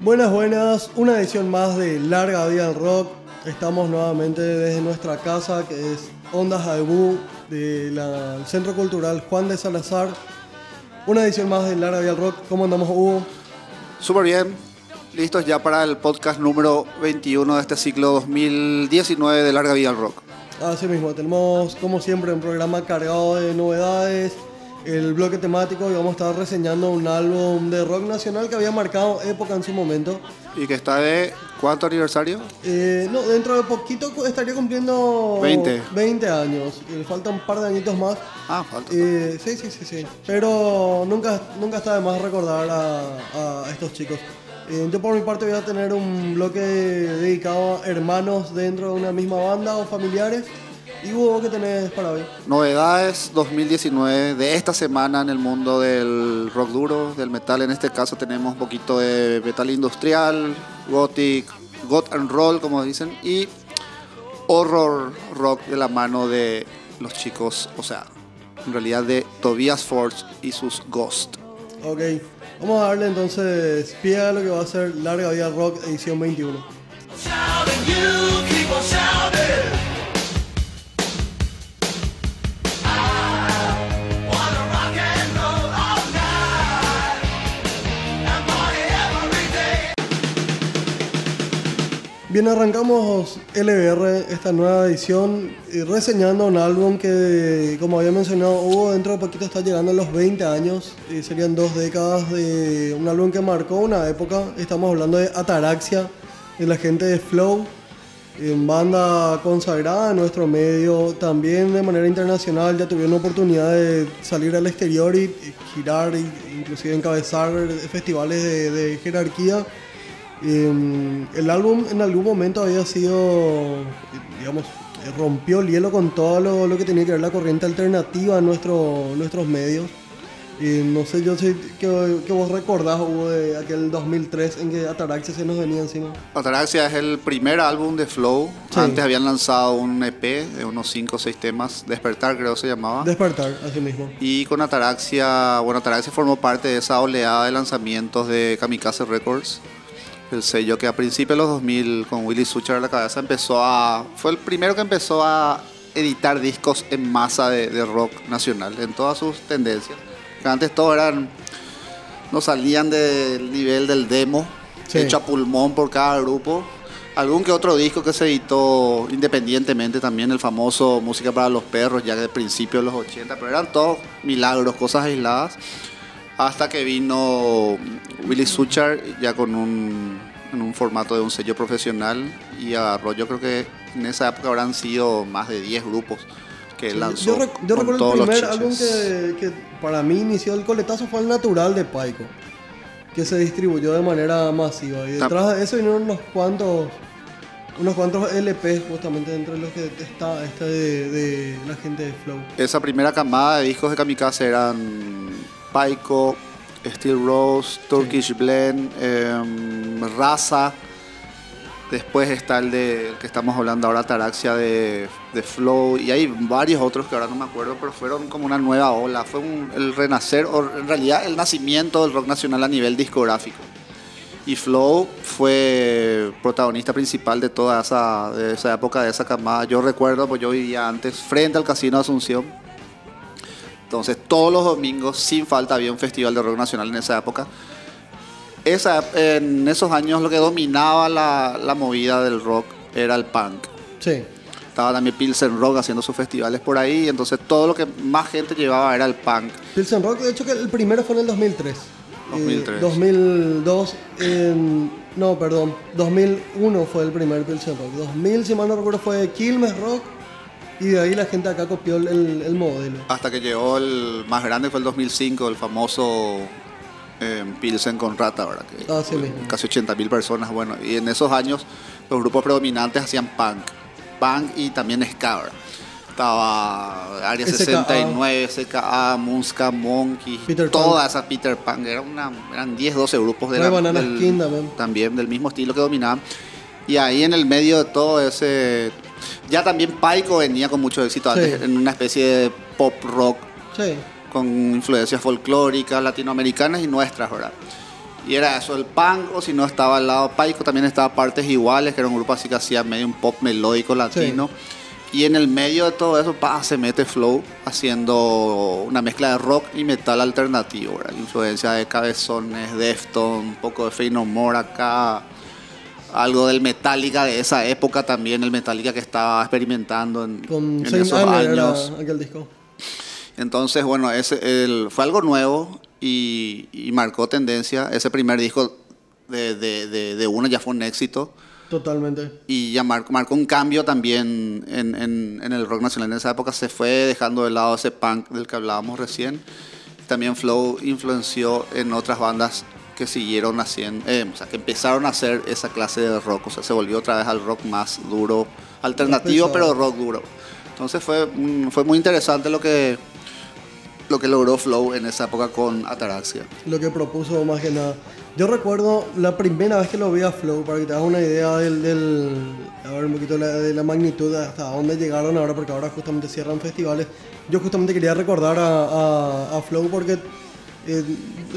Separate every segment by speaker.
Speaker 1: Buenas, buenas, una edición más de Larga Vida al Rock. Estamos nuevamente desde nuestra casa, que es Ondas Aibú, del Centro Cultural Juan de Salazar. Una edición más de Larga Vida al Rock. ¿Cómo andamos, Hugo?
Speaker 2: Súper bien, listos ya para el podcast número 21 de este ciclo 2019 de Larga Vida al Rock.
Speaker 1: Así mismo, tenemos como siempre un programa cargado de novedades, el bloque temático y vamos a estar reseñando un álbum de rock nacional que había marcado época en su momento.
Speaker 2: ¿Y que está de cuánto aniversario?
Speaker 1: Eh, no, dentro de poquito estaría cumpliendo
Speaker 2: 20,
Speaker 1: 20 años. Y le falta un par de añitos más.
Speaker 2: Ah, falta.
Speaker 1: Eh, sí, sí, sí, sí. Pero nunca, nunca está de más recordar a, a estos chicos. Yo por mi parte voy a tener un bloque dedicado a hermanos dentro de una misma banda o familiares. ¿Y vos qué tenés para hoy?
Speaker 2: Novedades 2019 de esta semana en el mundo del rock duro, del metal. En este caso tenemos un poquito de metal industrial, gothic, goth and roll, como dicen, y horror rock de la mano de los chicos, o sea, en realidad de Tobias Forge y sus Ghost.
Speaker 1: Ok, vamos a darle entonces pie a lo que va a ser Larga Vida Rock edición 21. Bien, arrancamos LBR, esta nueva edición, reseñando un álbum que, como había mencionado, Hugo, dentro de poquito está llegando a los 20 años, serían dos décadas de un álbum que marcó una época. Estamos hablando de Ataraxia, de la gente de Flow, banda consagrada en nuestro medio, también de manera internacional, ya tuvieron la oportunidad de salir al exterior y, girar, inclusive encabezar festivales de jerarquía. Em, el álbum en algún momento había sido, digamos, rompió el hielo con todo lo, que tenía que ver la corriente alternativa en nuestro, nuestros medios. Y no sé yo si que, vos recordás hubo de aquel 2003 en que Ataraxia se nos venía encima.
Speaker 2: Ataraxia es el primer álbum de Flow. Antes habían lanzado un EP de unos 5 o 6 temas. Despertar creo se llamaba.
Speaker 1: Despertar, así mismo.
Speaker 2: Y con Ataraxia, bueno, Ataraxia formó parte de esa oleada de lanzamientos de Kamikaze Records el sello que a principios de los 2000 con Willy Sucher a la cabeza empezó a... Fue el primero que empezó a editar discos en masa de, rock nacional, en todas sus tendencias. antes todos eran... No salían del nivel del demo, hecho a pulmón por cada grupo. Algún que otro disco que se editó independientemente también, el famoso Música para los Perros, ya de principios de los 80, pero eran todos milagros, cosas aisladas hasta que vino Willy Suchar ya con un, en un formato de un sello profesional y agarró, yo creo que en esa época habrán sido más de 10 grupos que lanzó.
Speaker 1: Yo, yo recuerdo el primer álbum que, para mí inició el coletazo fue el natural de Paico, que se distribuyó de manera masiva. Y detrás de eso vinieron unos cuantos unos cuantos LP justamente dentro de los que está este de, de, la gente de Flow.
Speaker 2: Esa primera camada de discos de Kamikaze eran Paiko, Steel Rose, Turkish Blend, em, Raza. Después está el de que estamos hablando ahora, Taraxia de, Flow. Y hay varios otros que ahora no me acuerdo, pero fueron como una nueva ola. Fue el renacer, o en realidad el nacimiento del rock nacional a nivel discográfico. Y Flow fue protagonista principal de toda esa, de esa época, de esa camada. Yo recuerdo, pues yo vivía antes frente al Casino Asunción entonces todos los domingos, sin falta, había un festival de rock nacional en esa época. Esa, en esos años lo que dominaba la, la movida del rock era el punk.
Speaker 1: Sí.
Speaker 2: Estaba también Pilsen Rock haciendo sus festivales por ahí, entonces todo lo que más gente llevaba era el punk.
Speaker 1: Pilsen Rock, de hecho que el primero fue en el 2003.
Speaker 2: 2003.
Speaker 1: 2002, no, perdón, 2001 fue el primer Pilsen Rock. 2000, si mal no recuerdo, fue Quilmes Rock. Y de ahí la gente acá copió el, el, modelo.
Speaker 2: Hasta que llegó el más grande, fue el 2005, el famoso eh, Pilsen con Rata, ¿verdad? Que
Speaker 1: ah, sí mismo.
Speaker 2: Casi 80.000 personas, bueno. Y en esos años los grupos predominantes hacían punk. Punk y también ska, Estaba Área 69, SKA, Munska, Monkey, toda esa Peter Punk. Era una, eran 10, 12 grupos de
Speaker 1: la, del,
Speaker 2: también del mismo estilo que dominaban. Y ahí en el medio de todo ese... Ya también Paico venía con mucho éxito
Speaker 1: Sí.
Speaker 2: antes, en una especie de pop rock
Speaker 1: Sí.
Speaker 2: con influencias folclóricas, latinoamericanas y nuestras, ¿verdad? Y era eso, el punk, o si no estaba al lado Paico, también estaba Partes Iguales, que era un grupo así que hacía medio un pop melódico latino. Y en el medio de todo eso, pa, se mete Flow haciendo una mezcla de rock y metal alternativo, ¿verdad? Influencia de Cabezones, Defton, un poco de Fey No More acá, algo del Metallica de esa época también, el Metallica que estaba experimentando en,
Speaker 1: Con
Speaker 2: en esos
Speaker 1: era
Speaker 2: años.
Speaker 1: aquel disco.
Speaker 2: Entonces, bueno, ese, el- fue algo nuevo y, y marcó tendencia. Ese primer disco de, de, de, de uno ya fue un éxito
Speaker 1: Totalmente.
Speaker 2: y ya mar- marcó un cambio también en, en- en el rock nacional. En esa época se fue dejando de lado ese punk del que hablábamos recién. También Flow influenció en otras bandas que siguieron haciendo, eh, o sea, que empezaron a hacer esa clase de rock. O sea, se volvió otra vez al rock más duro, alternativo, pero rock duro. Entonces fue, fue muy interesante lo que, lo que logró Flow en esa época con Ataraxia.
Speaker 1: Lo que propuso más que nada. Yo recuerdo la primera vez que lo vi a Flow, para que te hagas una idea del, del- a ver un poquito la- de la magnitud hasta dónde llegaron ahora, porque ahora justamente cierran festivales. Yo justamente quería recordar a, a- a Flow porque, eh,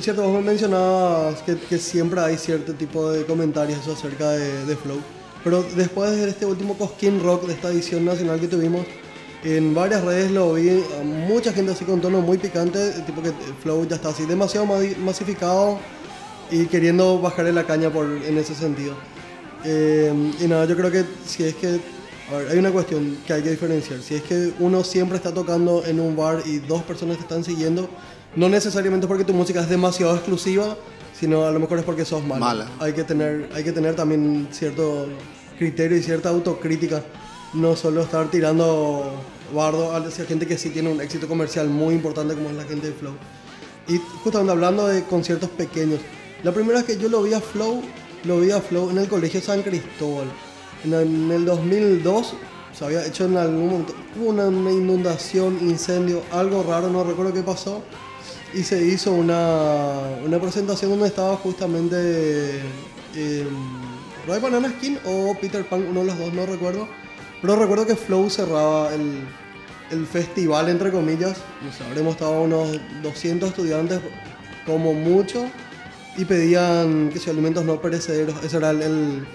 Speaker 1: cierto, vos me mencionabas que, que siempre hay cierto tipo de comentarios acerca de, de Flow. Pero después de este último Cosquín Rock, de esta edición nacional que tuvimos, en varias redes lo vi, mucha gente así con tono muy picante, tipo que Flow ya está así demasiado masificado y queriendo bajarle la caña por, en ese sentido. Eh, y nada, yo creo que si es que, a ver, hay una cuestión que hay que diferenciar. Si es que uno siempre está tocando en un bar y dos personas te están siguiendo, no necesariamente porque tu música es demasiado exclusiva, sino a lo mejor es porque sos malo.
Speaker 2: Mala.
Speaker 1: Hay que tener, hay que tener también cierto criterio y cierta autocrítica. No solo estar tirando bardo hacia gente que sí tiene un éxito comercial muy importante como es la gente de Flow. Y justamente hablando de conciertos pequeños, la primera vez que yo lo vi a Flow, lo vi a Flow en el Colegio San Cristóbal. En el, en el 2002 se había hecho en algún momento, hubo una inundación, incendio, algo raro, no recuerdo qué pasó. Y se hizo una, una presentación donde estaba justamente eh, Roy Banana Skin o Peter Pan, uno de los dos, no recuerdo. Pero recuerdo que Flow cerraba el, el festival, entre comillas. No sé, habremos estado unos 200 estudiantes como mucho y pedían que si alimentos no perecederos. Esa era el, el-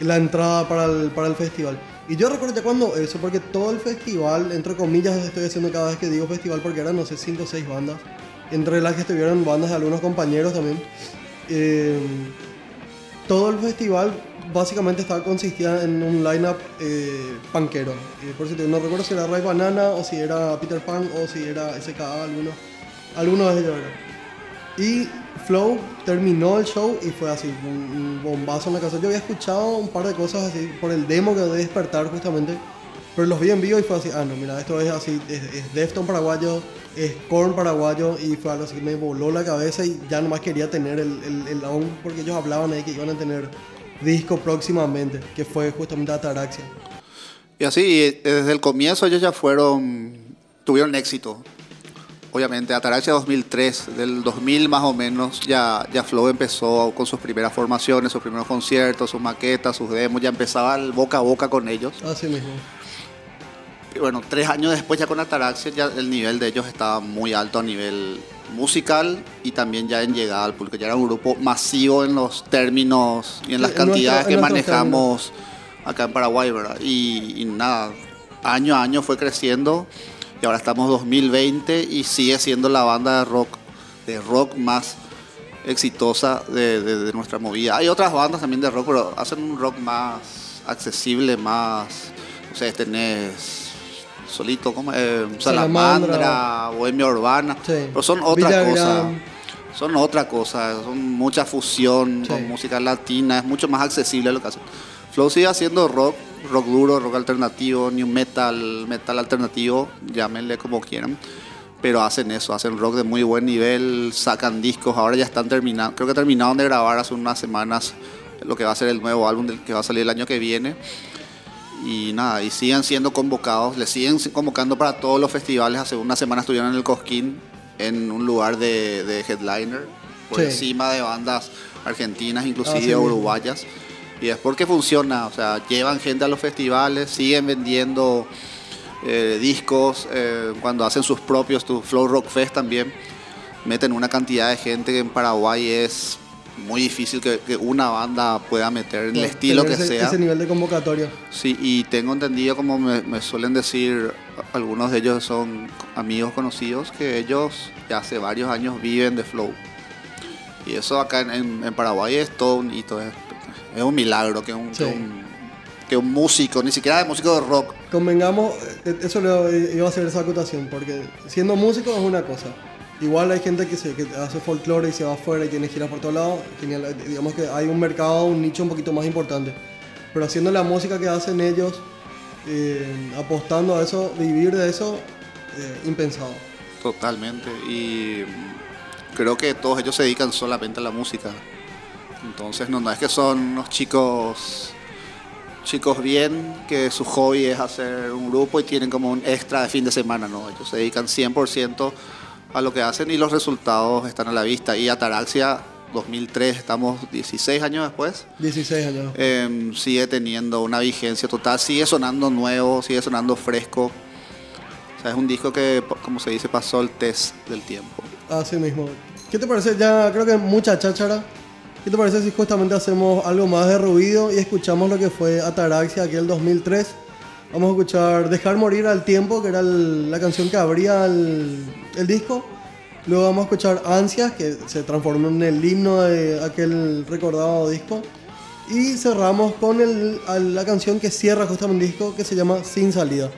Speaker 1: la entrada para el, para el festival. Y yo recuerdo cuando eso, porque todo el festival, entre comillas, estoy haciendo cada vez que digo festival, porque eran, no sé, 5 o 6 bandas, entre las que estuvieron bandas de algunos compañeros también. Eh, todo el festival básicamente estaba consistía en un lineup eh, punkero. Eh, por cierto, no recuerdo si era Ray Banana o si era Peter Pan o si era SKA, alguno, alguno de ellos era. Y Flow terminó el show y fue así, un bombazo en la casa. Yo había escuchado un par de cosas así por el demo que de despertar justamente, pero los vi en vivo y fue así, ah no, mira, esto es así, es, es Defton paraguayo, es Korn paraguayo y fue algo así que me voló la cabeza y ya nomás quería tener el, el, el on porque ellos hablaban ahí que iban a tener disco próximamente, que fue justamente Ataraxia.
Speaker 2: Y así, eh, desde el comienzo ellos ya fueron, tuvieron éxito. Obviamente, Ataraxia 2003, del 2000 más o menos, ya, ya Flow empezó con sus primeras formaciones, sus primeros conciertos, sus maquetas, sus demos, ya empezaba el boca a boca con ellos.
Speaker 1: Así mismo.
Speaker 2: Bueno, tres años después ya con Ataraxia ya el nivel de ellos estaba muy alto a nivel musical y también ya en llegada al público. Ya era un grupo masivo en los términos y en las
Speaker 1: Sí, en
Speaker 2: cantidades
Speaker 1: nuestro-
Speaker 2: que
Speaker 1: en
Speaker 2: manejamos acá en Paraguay, ¿verdad? Y, y nada, año a año fue creciendo y ahora estamos 2020 y sigue siendo la banda de rock, de rock más exitosa de, de- de nuestra movida. Hay otras bandas también de rock, pero hacen un rock más accesible, más, no sé, tenés solito, como
Speaker 1: Salamandra.
Speaker 2: Salamandra, Bohemia Urbana,
Speaker 1: Sí.
Speaker 2: pero son otra cosa.
Speaker 1: Villagrán.
Speaker 2: Son otra cosa, son mucha fusión
Speaker 1: Sí.
Speaker 2: con música latina, es mucho más accesible lo que hacen. Flow sigue haciendo rock, rock duro, rock alternativo, new metal, metal alternativo, llámenle como quieran. Pero hacen eso, hacen rock de muy buen nivel, sacan discos, ahora ya están terminando, creo que terminaron de grabar hace unas semanas lo que va a ser el nuevo álbum del que va a salir el año que viene. Y nada, y siguen siendo convocados, le siguen convocando para todos los festivales. Hace una semana estuvieron en el Cosquín en un lugar de, de headliner, por
Speaker 1: Sí.
Speaker 2: encima de bandas argentinas, inclusive
Speaker 1: mismo.
Speaker 2: uruguayas. Y es porque funciona, o sea, llevan gente a los festivales, siguen vendiendo eh, discos, eh, cuando hacen sus propios, tu Flow Rock Fest también, meten una cantidad de gente que en Paraguay es muy difícil que, que una banda pueda meter en el estilo que
Speaker 1: ese,
Speaker 2: sea.
Speaker 1: Ese nivel de convocatoria.
Speaker 2: Sí, y tengo entendido, como me, me suelen decir, algunos de ellos son amigos conocidos, que ellos ya hace varios años viven de Flow. Y eso acá en, en- en Paraguay es todo un hito, es, es un milagro que un,
Speaker 1: Sí.
Speaker 2: que un, que un músico, ni siquiera de músico de rock,
Speaker 1: Convengamos, eh, eso le iba a hacer esa acotación, porque siendo músico es una cosa. Igual hay gente que, se, que hace folclore y se va afuera y tiene giras por todos lados. Genial, eh, digamos que hay un mercado, un nicho un poquito más importante. Pero haciendo la música que hacen ellos, eh, apostando a eso, vivir de eso, eh, impensado.
Speaker 2: totalmente. Y creo que todos ellos se dedican solamente a la música. Entonces no, no es que son unos chicos chicos bien, que su hobby es hacer un grupo y tienen como un extra de fin de semana, no, ellos se dedican 100% a lo que hacen y los resultados están a la vista. Y Ataraxia 2003, estamos 16 años después,
Speaker 1: 16 años.
Speaker 2: eh, sigue teniendo una vigencia total, sigue sonando nuevo, sigue sonando fresco. O sea, es un disco que, como se dice, pasó el test del tiempo.
Speaker 1: Así mismo. ¿Qué te parece? Ya creo que mucha cháchara. ¿Qué te parece si justamente hacemos algo más de ruido y escuchamos lo que fue Ataraxia aquel 2003? Vamos a escuchar Dejar Morir al Tiempo, que era la canción que abría el, disco. Luego vamos a escuchar Ansias, que se transformó en el himno de aquel recordado disco. Y cerramos con la canción que cierra justamente el disco, que se llama Sin Salida.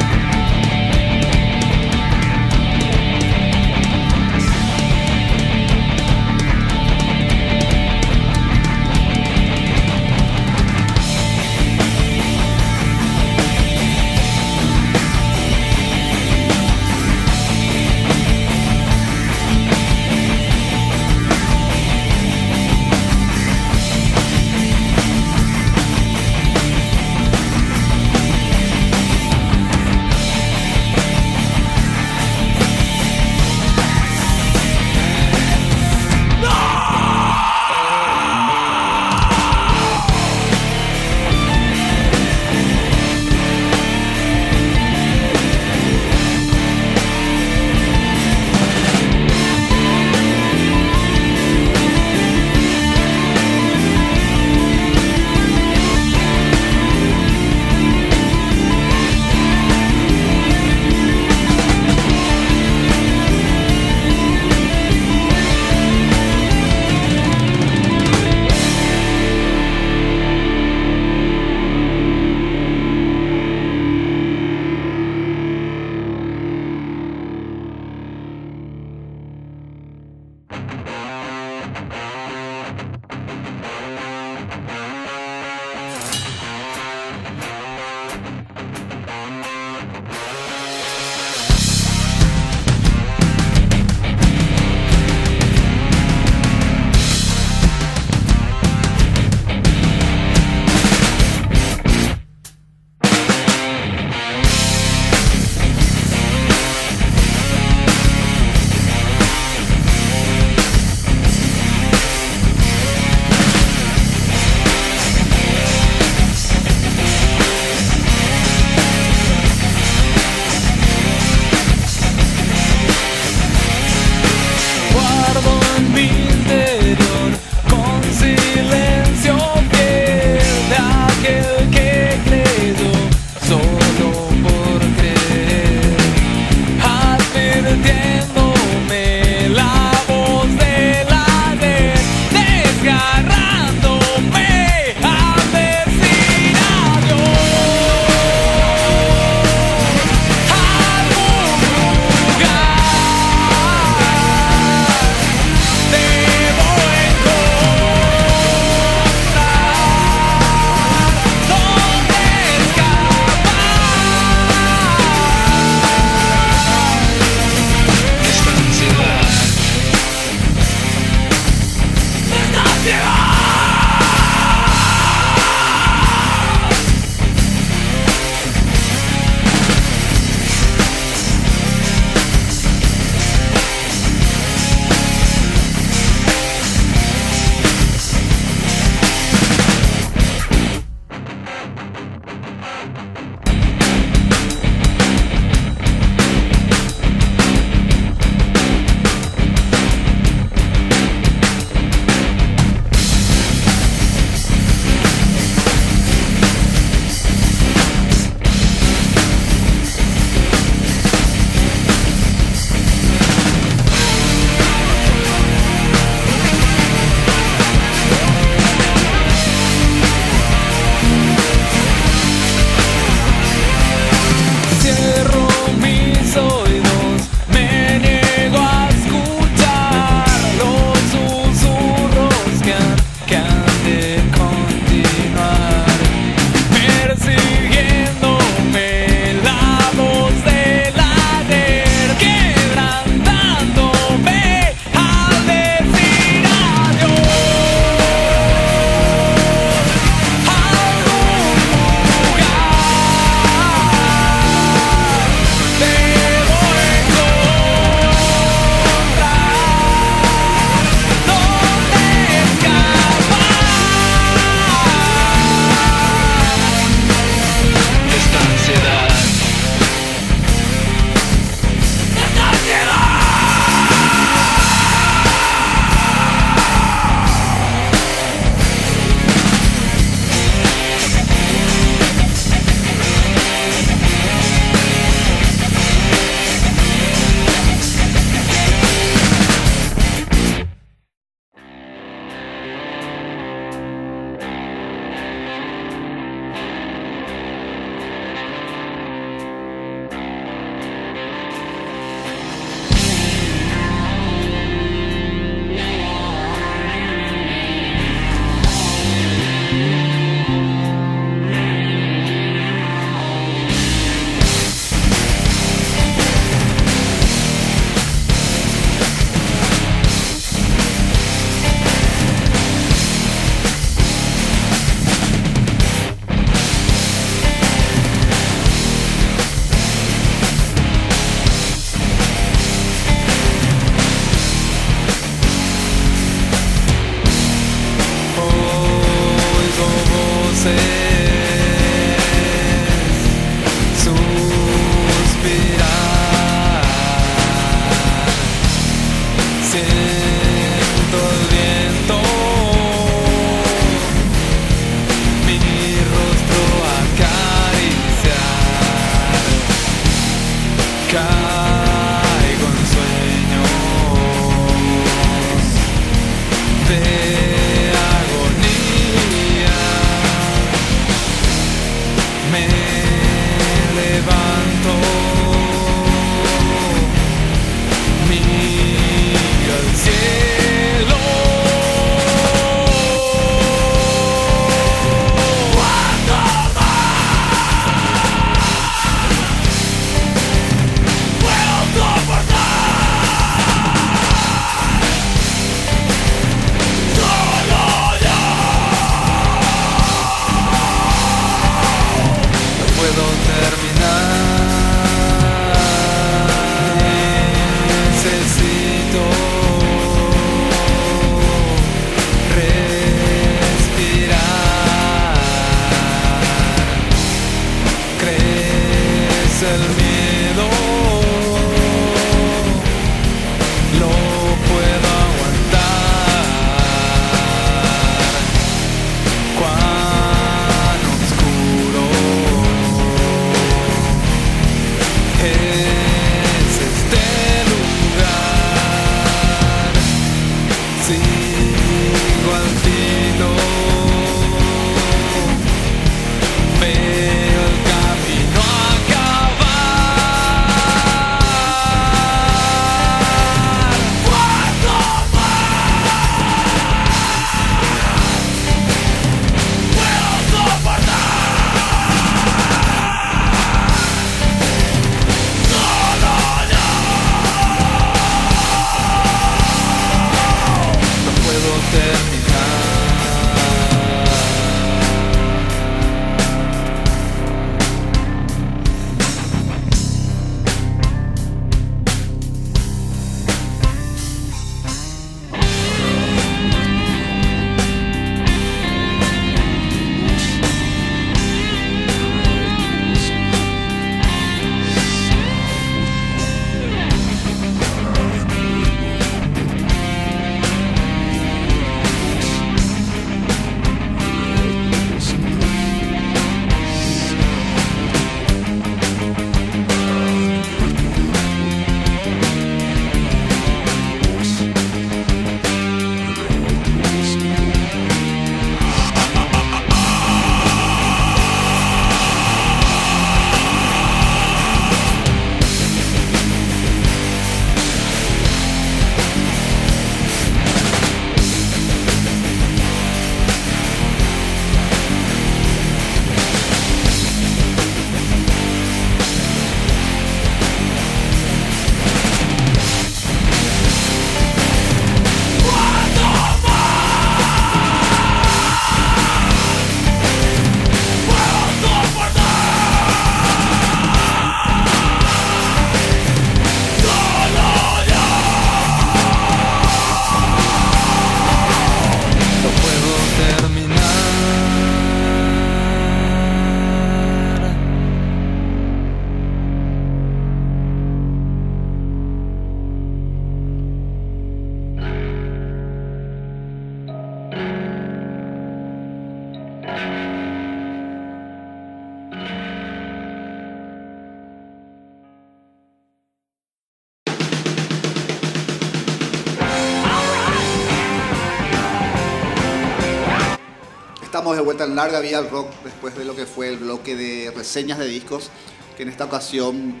Speaker 2: En larga vida al rock después de lo que fue el bloque de reseñas de discos, que en esta ocasión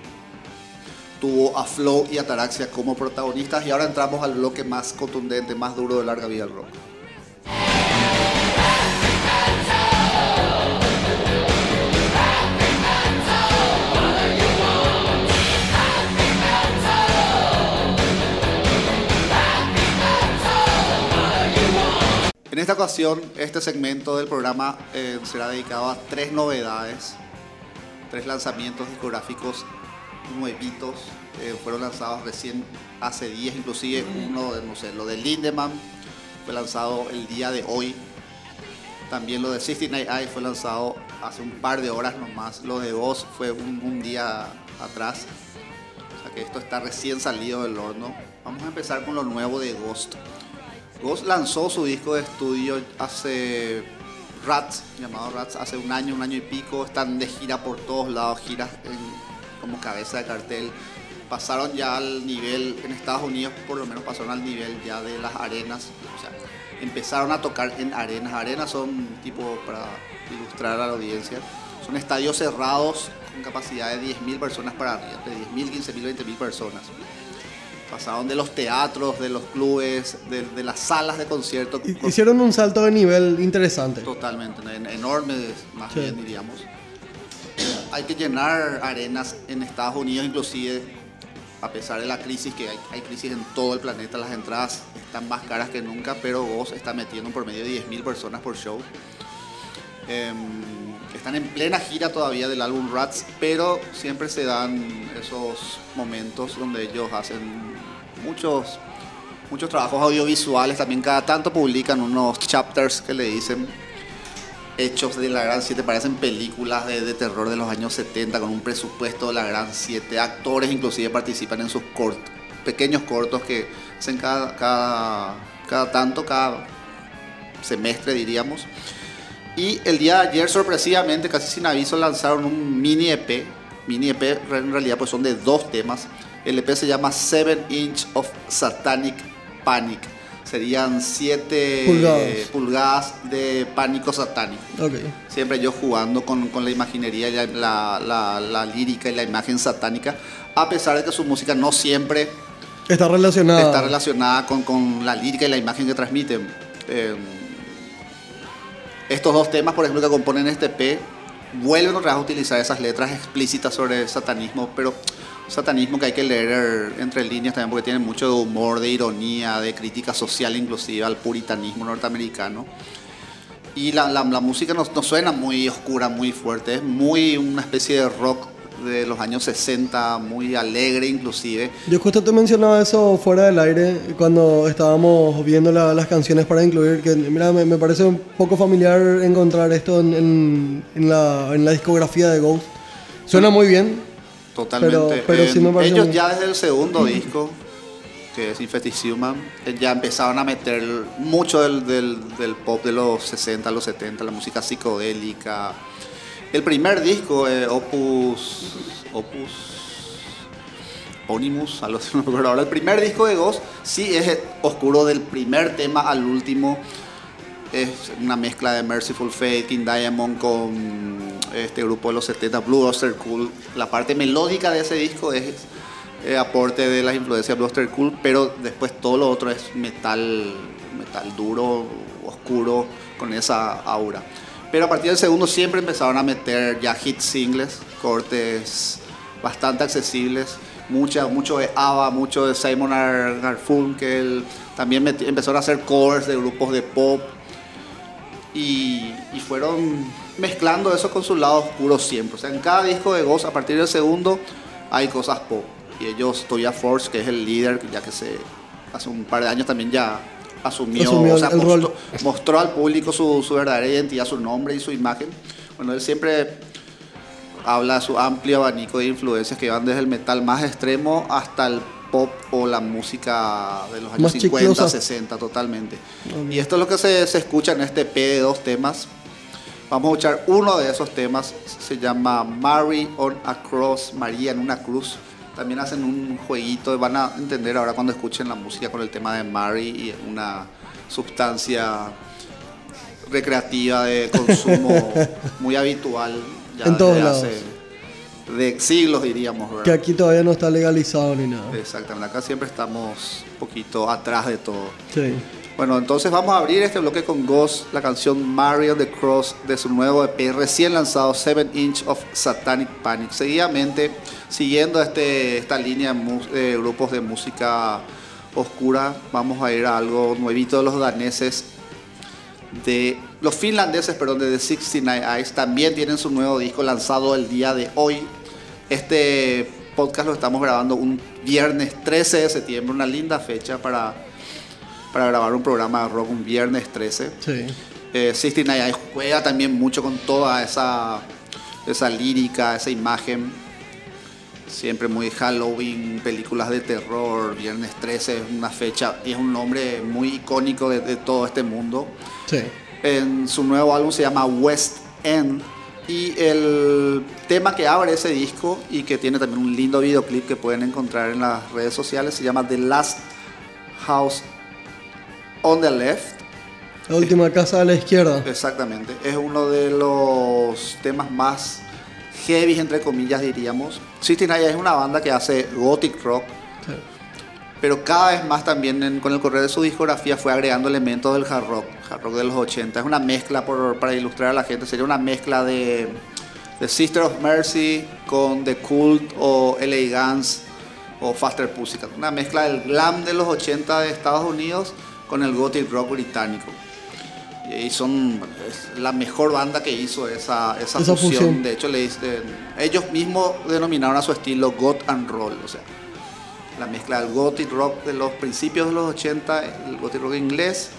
Speaker 2: tuvo a Flow y a Taraxia como protagonistas y ahora entramos al bloque más contundente, más duro de larga vida al rock. En esta ocasión, este segmento del programa eh, será dedicado a tres novedades, tres lanzamientos discográficos nuevitos. eh, fueron lanzados recién hace días, inclusive uno, de, no sé, lo de Lindemann fue lanzado el día de hoy. También lo de 69 Eye fue lanzado hace un par de horas nomás. Lo de Ghost fue un, un día atrás. O sea que esto está recién salido del horno. Vamos a empezar con lo nuevo de Ghost. Ghost lanzó su disco de estudio hace Rats, llamado Rats, hace un año, un año y pico. Están de gira por todos lados, giras como cabeza de cartel. Pasaron ya al nivel, en Estados Unidos por lo menos pasaron al nivel ya de las arenas. O sea, empezaron a tocar en arenas. Arenas son tipo, para ilustrar a la audiencia, son estadios cerrados con capacidad de 10.000 personas para arriba, de 10.000, 15.000, 20.000 personas. Pasaron de los teatros, de los clubes, de, de las salas de concierto.
Speaker 1: Hi- Hicieron un salto de nivel interesante.
Speaker 2: Totalmente, en- enormes más
Speaker 1: Sí.
Speaker 2: bien diríamos. Hay que llenar arenas en Estados Unidos inclusive, a pesar de la crisis, que hay, hay crisis en todo el planeta, las entradas están más caras que nunca, pero vos está metiendo por medio de 10.000 personas por show. Em, están en plena gira todavía del álbum Rats, pero siempre se dan esos momentos donde ellos hacen muchos, muchos trabajos audiovisuales. También cada tanto publican unos chapters que le dicen hechos de la Gran 7, parecen películas de, terror de los años 70 con un presupuesto de la Gran 7. Actores inclusive participan en sus cort- pequeños cortos que hacen cada, cada, cada tanto, cada semestre diríamos. Y el día de ayer, sorpresivamente, casi sin aviso, lanzaron un mini EP. Mini EP en realidad pues son de dos temas. El EP se llama Seven Inch of Satanic Panic. Serían 7
Speaker 1: Pulgadas.
Speaker 2: pulgadas de pánico satánico.
Speaker 1: Ok.
Speaker 2: Siempre yo jugando con, con la imaginería, y la, la- la- la lírica y la imagen satánica. A pesar de que su música no siempre
Speaker 1: Está relacionada.
Speaker 2: está relacionada con, con la lírica y la imagen que transmiten. Eh, estos dos temas, por ejemplo, que componen este P, vuelven otra vez a utilizar esas letras explícitas sobre satanismo, pero satanismo que hay que leer entre líneas también porque tiene mucho humor, de ironía, de crítica social inclusive al puritanismo norteamericano. Y la música no, no suena muy oscura, muy fuerte, es muy una especie de rock de los años 60, muy alegre inclusive.
Speaker 1: Yo justo te mencionaba eso fuera del aire cuando estábamos viendo la- las canciones para incluir, que mira, me, me parece un poco familiar encontrar esto en, en- en la, en la discografía de Ghost. Suena muy bien.
Speaker 2: Totalmente.
Speaker 1: Pero- pero sí
Speaker 2: Eh,
Speaker 1: me parece
Speaker 2: ellos
Speaker 1: muy-
Speaker 2: ya desde el segundo disco, que es Infested Human, eh, ya empezaron a meter mucho del, del- del pop de los 60, los 70, la música psicodélica. El primer disco, eh, Opus. Opus. Onimus, algo así, no ahora. El primer disco de Ghost sí es oscuro del primer tema al último. Es una mezcla de Merciful Fate, King Diamond con este grupo de los 70, Blue Oyster Cool. La parte melódica de ese disco es eh, aporte de las influencias Blue Oyster Cool, pero después todo lo otro es metal, metal duro, oscuro, con esa aura. Pero a partir del segundo siempre empezaron a meter ya hit singles, cortes bastante accesibles, mucha, mucho de ABBA, mucho de Simon Gar- Garfunkel, también meti- empezaron a hacer covers de grupos de pop y, y fueron mezclando eso con su lado oscuro siempre. O sea, en cada disco de Ghost, a partir del segundo, hay cosas pop. Y ellos, Toya Force, que es el líder, ya que hace un par de años también ya asumió,
Speaker 1: Asumió
Speaker 2: o sea,
Speaker 1: el
Speaker 2: mostró,
Speaker 1: rol.
Speaker 2: mostró al público su, su verdadera identidad, su nombre y su imagen. Bueno, él siempre habla de su amplio abanico de influencias que van desde el metal más extremo hasta el pop o la música de los años
Speaker 1: Más
Speaker 2: 50,
Speaker 1: chiclosa.
Speaker 2: 60 totalmente.
Speaker 1: Ok.
Speaker 2: Y esto es lo que se, se escucha en este P de dos temas. Vamos a escuchar uno de esos temas, se llama Mary on a Cross, María en una cruz. También hacen un jueguito, van a entender ahora cuando escuchen la música con el tema de Mary y una sustancia recreativa de consumo muy habitual. Ya
Speaker 1: En todos lados.
Speaker 2: hace- de siglos diríamos, ¿verdad?
Speaker 1: Que aquí todavía no está legalizado ni nada.
Speaker 2: Exactamente, acá siempre estamos un poquito atrás de todo.
Speaker 1: Sí.
Speaker 2: Bueno, entonces vamos a abrir este bloque con Ghost, la canción Mario the Cross de su nuevo EP recién lanzado 7 Inch of Satanic Panic. Seguidamente, siguiendo este, esta línea de grupos de música oscura, vamos a ir a algo nuevito de los daneses, de los finlandeses, perdón, de The 69 Eyes. También tienen su nuevo disco lanzado el día de hoy. Este podcast lo estamos grabando un viernes 13 de septiembre, una linda fecha para, para grabar un programa de rock un viernes 13.
Speaker 1: Sí.
Speaker 2: Eh, 69 Eyes juega también mucho con toda esa, esa lírica, esa imagen. Siempre muy Halloween, películas de terror, Viernes 13 es una fecha y es un nombre muy icónico de, de todo este mundo.
Speaker 1: Sí.
Speaker 2: En su nuevo álbum se llama West End y el tema que abre ese disco y que tiene también un lindo videoclip que pueden encontrar en las redes sociales se llama The Last House on the Left.
Speaker 1: La última casa a la izquierda.
Speaker 2: Exactamente. Es uno de los temas más heavy, entre comillas, diríamos. Naya es una banda que hace gothic rock,
Speaker 1: Sí.
Speaker 2: pero cada vez más también en- con el correr de su discografía fue agregando elementos del hard rock, hard rock de los 80. Es una mezcla, por- para ilustrar a la gente, sería una mezcla de, de Sister of Mercy con The Cult o LA Guns o Faster Pussycat. Una mezcla del glam de los 80 de Estados Unidos con el gothic rock británico. Y son es la mejor banda que hizo esa, esa,
Speaker 1: Esa
Speaker 2: fusión.
Speaker 1: fusión.
Speaker 2: De hecho, le dicen- ellos mismos denominaron a su estilo goth and roll. O sea, la mezcla del gothic rock de los principios de los 80, el gothic rock inglés,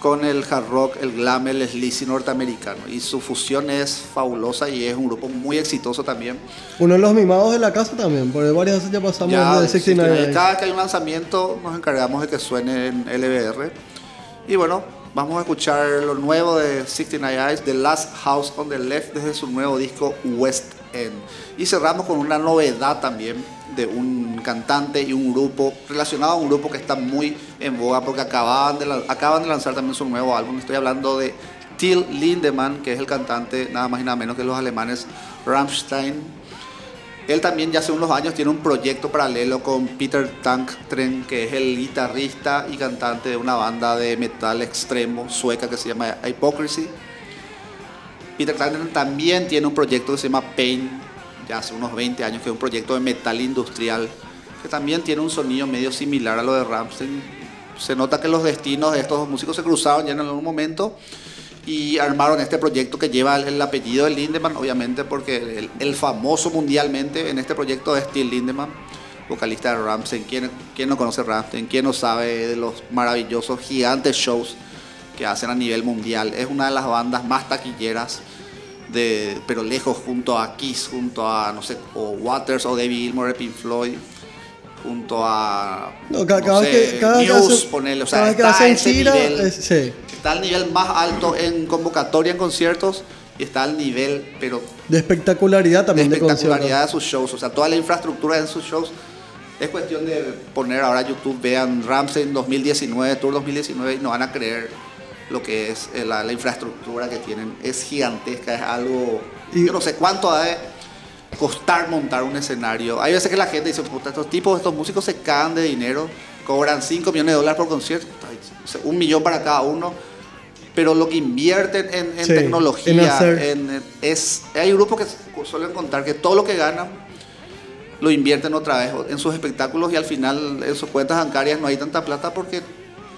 Speaker 2: con el hard rock, el glam, el sleazy norteamericano. Y su fusión es fabulosa y es un grupo muy exitoso también.
Speaker 1: Uno de los mimados de la casa también, porque varias veces ya pasamos
Speaker 2: Ya,
Speaker 1: de 69
Speaker 2: sí,
Speaker 1: Eyes.
Speaker 2: cada que hay un lanzamiento nos encargamos de que suene en LBR. Y bueno, vamos a escuchar lo nuevo de 69 Eyes, The Last House on the Left, desde su nuevo disco West End. Y cerramos con una novedad también de un cantante y un grupo relacionado a un grupo que está muy en boga porque acaban de, acaban de lanzar también su nuevo álbum. Estoy hablando de Till Lindemann, que es el cantante nada más y nada menos que los alemanes Rammstein. Él también ya hace unos años tiene un proyecto paralelo con Peter Tanktren, que es el guitarrista y cantante de una banda de metal extremo sueca que se llama Hypocrisy. Peter Tanktren también tiene un proyecto que se llama Pain, ya hace unos 20 años, que es un proyecto de metal industrial, que también tiene un sonido medio similar a lo de Rammstein. Se nota que los destinos de estos dos músicos se cruzaron ya en algún momento y armaron este proyecto que lleva el, el apellido de Lindemann, obviamente porque el, el famoso mundialmente en este proyecto es Till Lindemann, vocalista de Rammstein. ¿Quién, quién no conoce Rammstein? ¿Quién no sabe de los maravillosos, gigantes shows que hacen a nivel mundial? Es una de las bandas más taquilleras, de, pero lejos, junto a Kiss, junto a, no sé, o Waters o David Gilmour de Pink Floyd. Junto a
Speaker 1: No, ca-
Speaker 2: no
Speaker 1: cada
Speaker 2: sé,
Speaker 1: que, cada vez que
Speaker 2: Muse,
Speaker 1: hacen-
Speaker 2: ponele, o sea,
Speaker 1: cada que
Speaker 2: está
Speaker 1: hacen
Speaker 2: ese
Speaker 1: gira,
Speaker 2: nivel.
Speaker 1: es- sí,
Speaker 2: Está al nivel más alto en convocatoria en conciertos y está al nivel, pero
Speaker 1: de espectacularidad
Speaker 2: de
Speaker 1: también de,
Speaker 2: espectacularidad
Speaker 1: conciertos.
Speaker 2: de sus shows. O sea, toda la infraestructura de sus shows. Es cuestión de poner ahora YouTube, vean Ramsey 2019, Tour 2019 y no van a creer lo que es eh, la, la infraestructura que tienen. Es gigantesca, es algo...
Speaker 1: Y-
Speaker 2: yo no sé cuánto ha de costar montar un escenario. Hay veces que la gente dice, puta, estos tipos, estos músicos se cagan de dinero, cobran 5 millones de dólares por concierto, un millón para cada uno. Pero lo que invierten en, en
Speaker 1: Sí,
Speaker 2: tecnología, en- es, hay grupos que suelen contar que todo lo que ganan lo invierten otra vez en sus espectáculos y al final en sus cuentas bancarias no hay tanta plata porque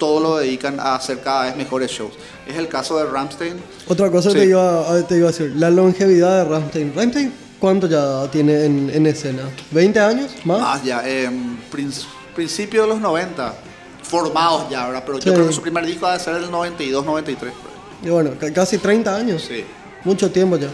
Speaker 2: todo lo dedican a hacer cada vez mejores shows. Es el caso de Ramstein.
Speaker 1: Otra cosa
Speaker 2: Sí.
Speaker 1: te, iba, a- te iba a decir, la longevidad de Rammstein. ¿Rammstein cuánto ya tiene en, en escena? ¿20 años? ¿Más?
Speaker 2: Más ya, en prin- principio de los 90, formados ya, ¿verdad? Pero
Speaker 1: Sí.
Speaker 2: yo creo que su primer disco va a ser el 92, 93. por ahí.
Speaker 1: Y bueno, ca- casi 30 años.
Speaker 2: Sí.
Speaker 1: Mucho tiempo ya.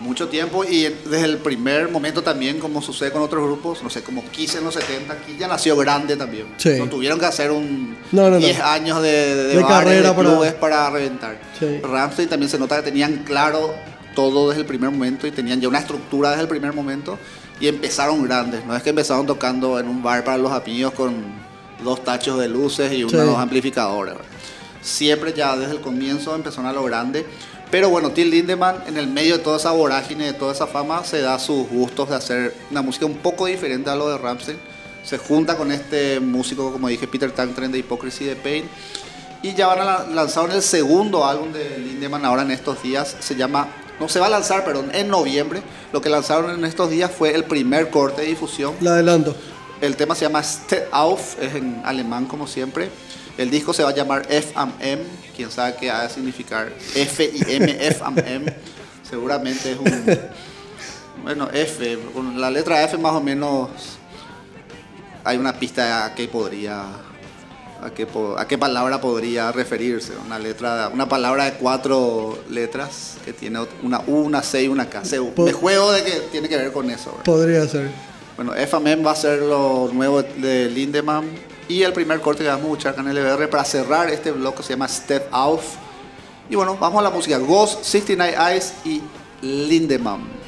Speaker 2: Mucho tiempo y desde el primer momento también, como sucede con otros grupos, no sé, como Kiss en los 70, Kiss ya nació grande también.
Speaker 1: Sí.
Speaker 2: No tuvieron que hacer un
Speaker 1: No, no, no.
Speaker 2: 10 años de, de,
Speaker 1: De
Speaker 2: bares,
Speaker 1: carrera
Speaker 2: de
Speaker 1: para-
Speaker 2: clubes para, reventar.
Speaker 1: Sí.
Speaker 2: Rammstein también se nota que tenían claro todo desde el primer momento y tenían ya una estructura desde el primer momento y empezaron grandes. No es que empezaron tocando en un bar para los amigos con dos tachos de luces y
Speaker 1: Sí.
Speaker 2: unos amplificadores. ¿verdad?
Speaker 3: siempre ya desde el comienzo empezaron a lo grande. Pero bueno, Till Lindemann, en el medio de toda esa vorágine, de toda esa fama, se da sus gustos de hacer una música un poco diferente a lo de Ramsey. Se junta con este músico, como dije, Peter Tangren de Hypocrisy de Pain. Y ya van a la- lanzar el segundo álbum de Lindemann ahora en estos días. Se llama, no se va a lanzar, perdón, en noviembre. Lo que lanzaron en estos días fue el primer corte de difusión.
Speaker 1: La adelanto.
Speaker 3: El tema se llama Step Auf, es en alemán como siempre. El disco se va a llamar F&M, quién sabe qué ha de significar F y M, F&M. Seguramente es un... Bueno, F, con la letra F más o menos hay una pista a qué podría... A qué, po- a qué palabra podría referirse. Una letra, una palabra de cuatro letras que tiene una U, una C y una K. Me juego de que tiene que ver con eso. ¿verdad?
Speaker 1: Podría ser.
Speaker 3: Bueno, FMM va a ser lo nuevo de Lindemann y el primer corte que vamos a escuchar acá en LBR para cerrar este bloque se llama Step Off. Y bueno, vamos a la música Ghost, 69 Eyes y Lindemann.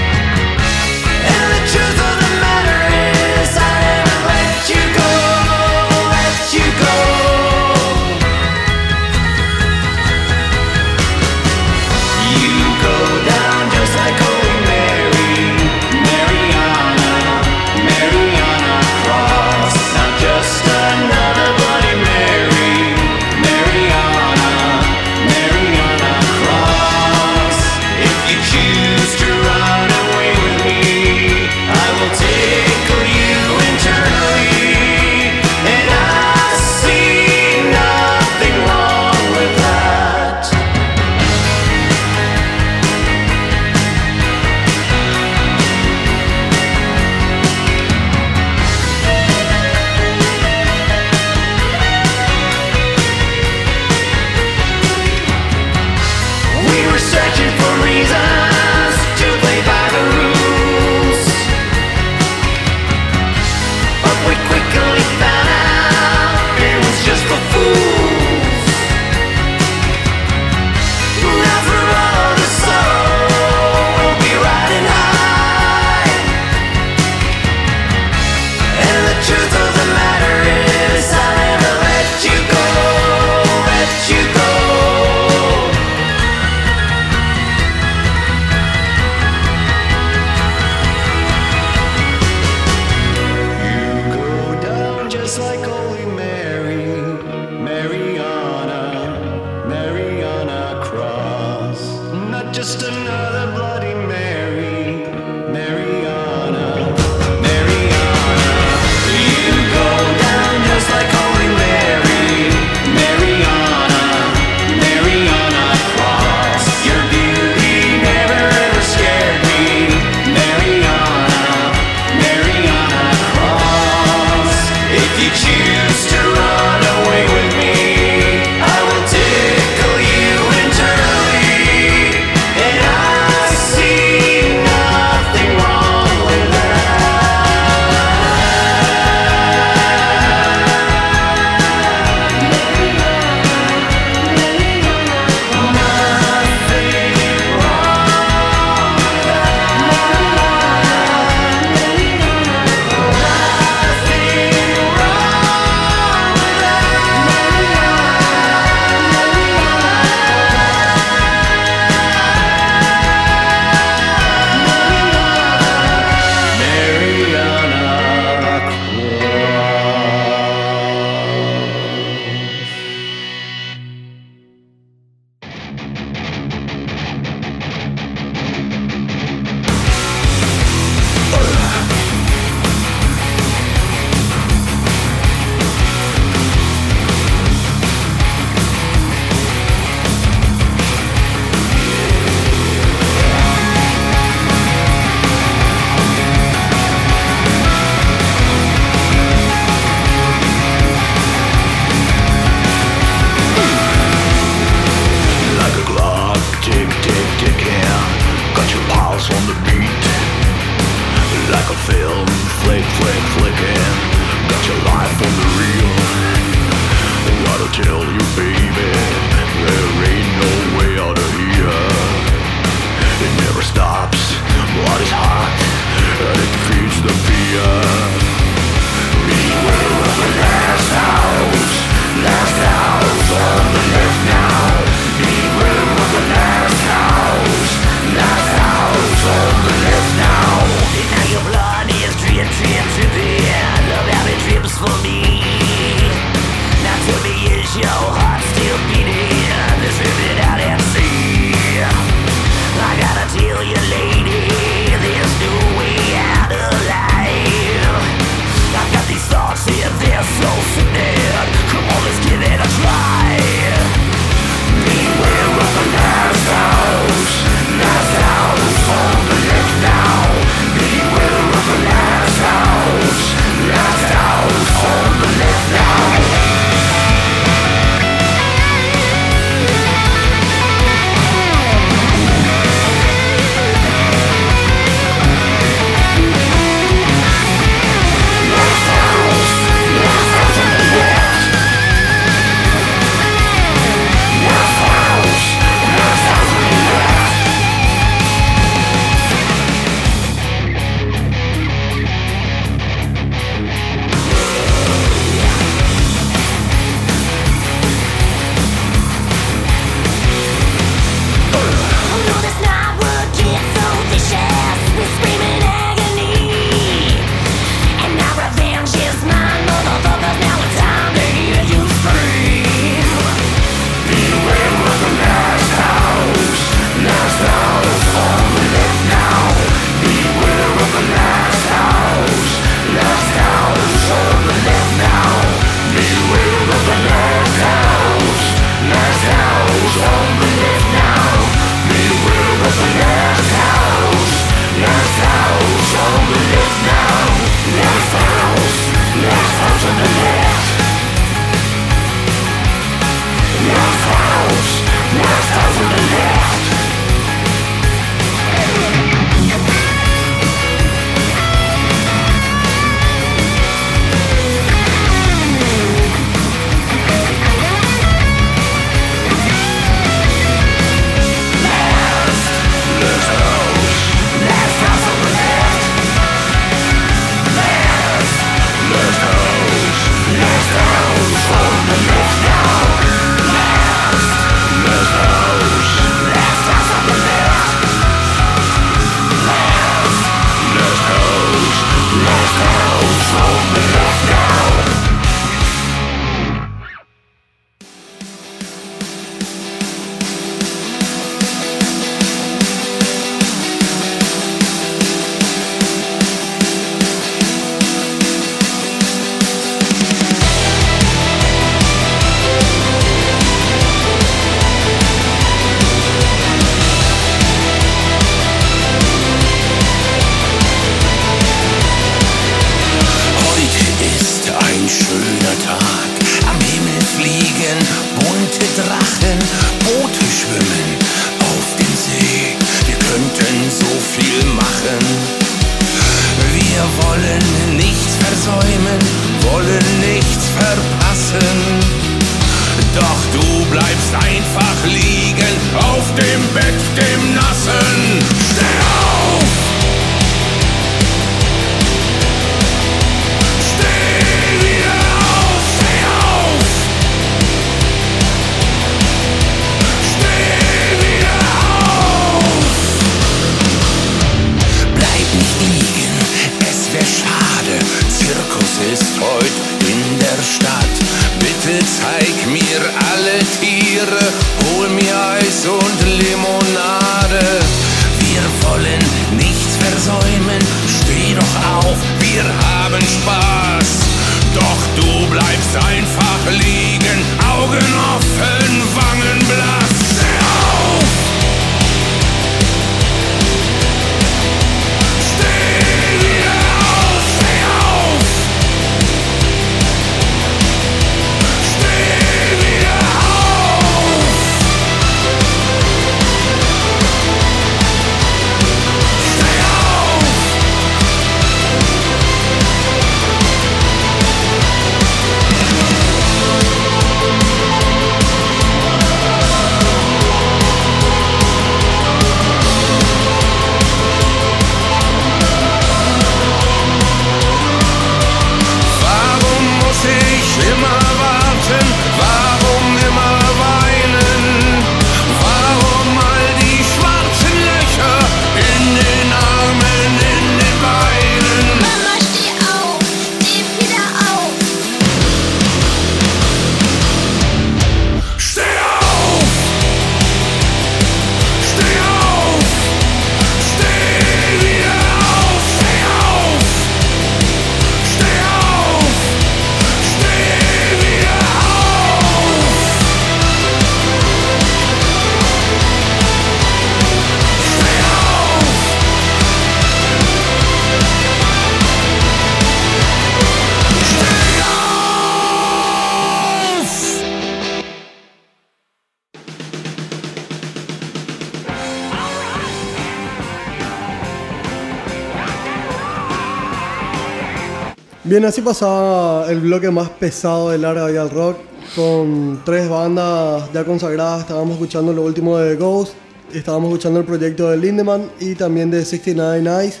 Speaker 1: Bien, así pasaba el bloque más pesado de Larga Vida al Rock, con tres bandas ya consagradas. Estábamos escuchando lo último de Ghost, estábamos escuchando el proyecto de Lindemann y también de 69 Eyes.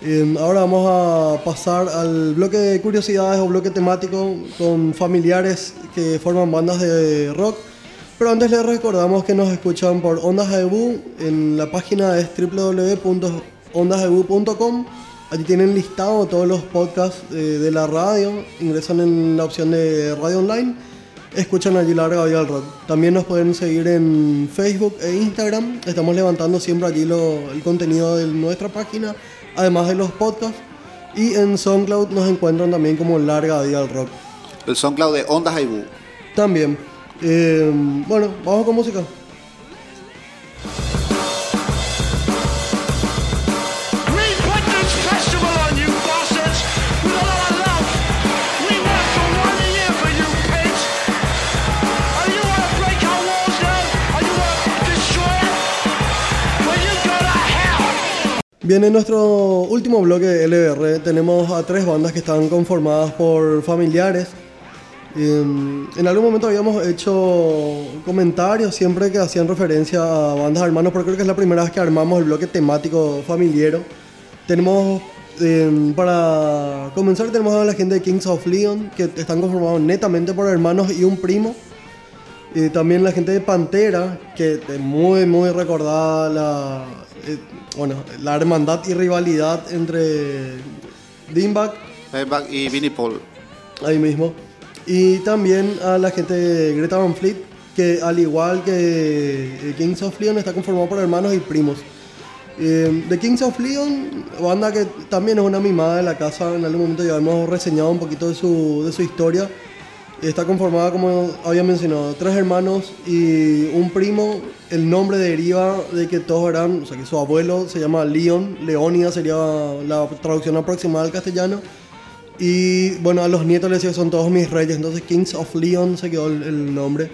Speaker 1: Eh, ahora vamos a pasar al bloque de curiosidades o bloque temático con familiares que forman bandas de rock. Pero antes les recordamos que nos escuchan por Ondas Ebu. En la página es www.ondasebu.com. Allí tienen listado todos los podcasts eh, de la radio. Ingresan en la opción de radio online. Escuchan allí Larga Vida al Rock. También nos pueden seguir en Facebook e Instagram. Estamos levantando siempre allí lo- el contenido de nuestra página, además de los podcasts. Y en SoundCloud nos encuentran también como Larga Vida al Rock.
Speaker 2: El SoundCloud de Ondas Haibu.
Speaker 1: También. Eh, bueno, vamos con música. Bien, en nuestro último bloque LBR tenemos a tres bandas que están conformadas por familiares. Eh, en algún momento habíamos hecho comentarios siempre que hacían referencia a bandas hermanos, pero creo que es la primera vez que armamos el bloque temático familiero. Tenemos, eh, para comenzar, tenemos a la gente de Kings of Leon, que están conformados netamente por hermanos y un primo. Y también la gente de Pantera, que es muy, muy recordada la, eh, bueno, la hermandad y rivalidad entre Dimebag
Speaker 2: y Vinnie Paul.
Speaker 1: ahí mismo. Y también a la gente de Greta Van Fleet, que al igual que eh, Kings of Leon está conformado por hermanos y primos. Eh, The Kings of Leon, banda que también es una mimada de la casa, en algún momento ya hemos reseñado un poquito de su, de su historia. Está conformada, como había mencionado, tres hermanos y un primo. El nombre deriva de que todos eran, o sea, que su abuelo se llama Leon, Leónida sería la traducción aproximada al castellano. Y bueno, a los nietos les decía son todos mis reyes, entonces Kings of Leon se quedó el, el nombre.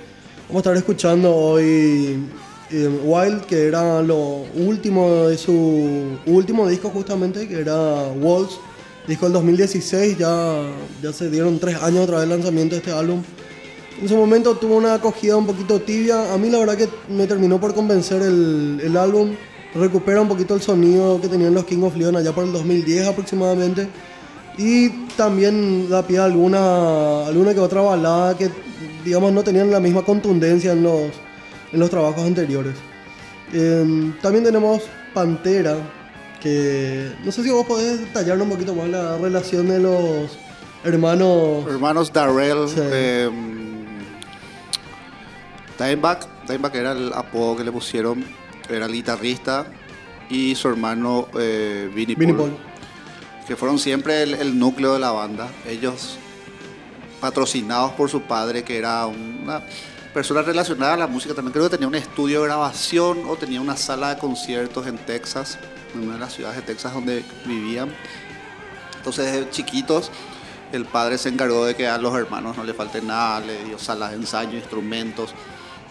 Speaker 1: Vamos a estar escuchando hoy eh, Wild, que era lo último de su último disco justamente, que era Walls, disco del 2016, ya, ya se dieron tres años otra vez del lanzamiento de este álbum. En su momento tuvo una acogida un poquito tibia, a mí la verdad que me terminó por convencer el, el álbum, recupera un poquito el sonido que tenían los King of Leon allá por el 2010 aproximadamente. Y también da pie a alguna, alguna que otra balada que, digamos, no tenían la misma contundencia en los, en los trabajos anteriores. Eh, también tenemos Pantera, que no sé si vos podés detallarnos un poquito más la relación de los hermanos.
Speaker 2: Hermanos Darrell.
Speaker 1: Sí.
Speaker 2: eh, Dimebag. Dimebag era el apodo que le pusieron. Era el guitarrista. Y su hermano eh, Vinnie,
Speaker 1: Vinnie
Speaker 2: Paul,
Speaker 1: Paul.
Speaker 2: Que fueron siempre el, el núcleo de la banda. Ellos patrocinados por su padre, que era una persona relacionada a la música. También creo que tenía un estudio de grabación o tenía una sala de conciertos en Texas, en una de las ciudades de Texas donde vivían. Entonces, desde chiquitos, el padre se encargó de que a los hermanos no le falte nada, le dio salas de ensayo, instrumentos.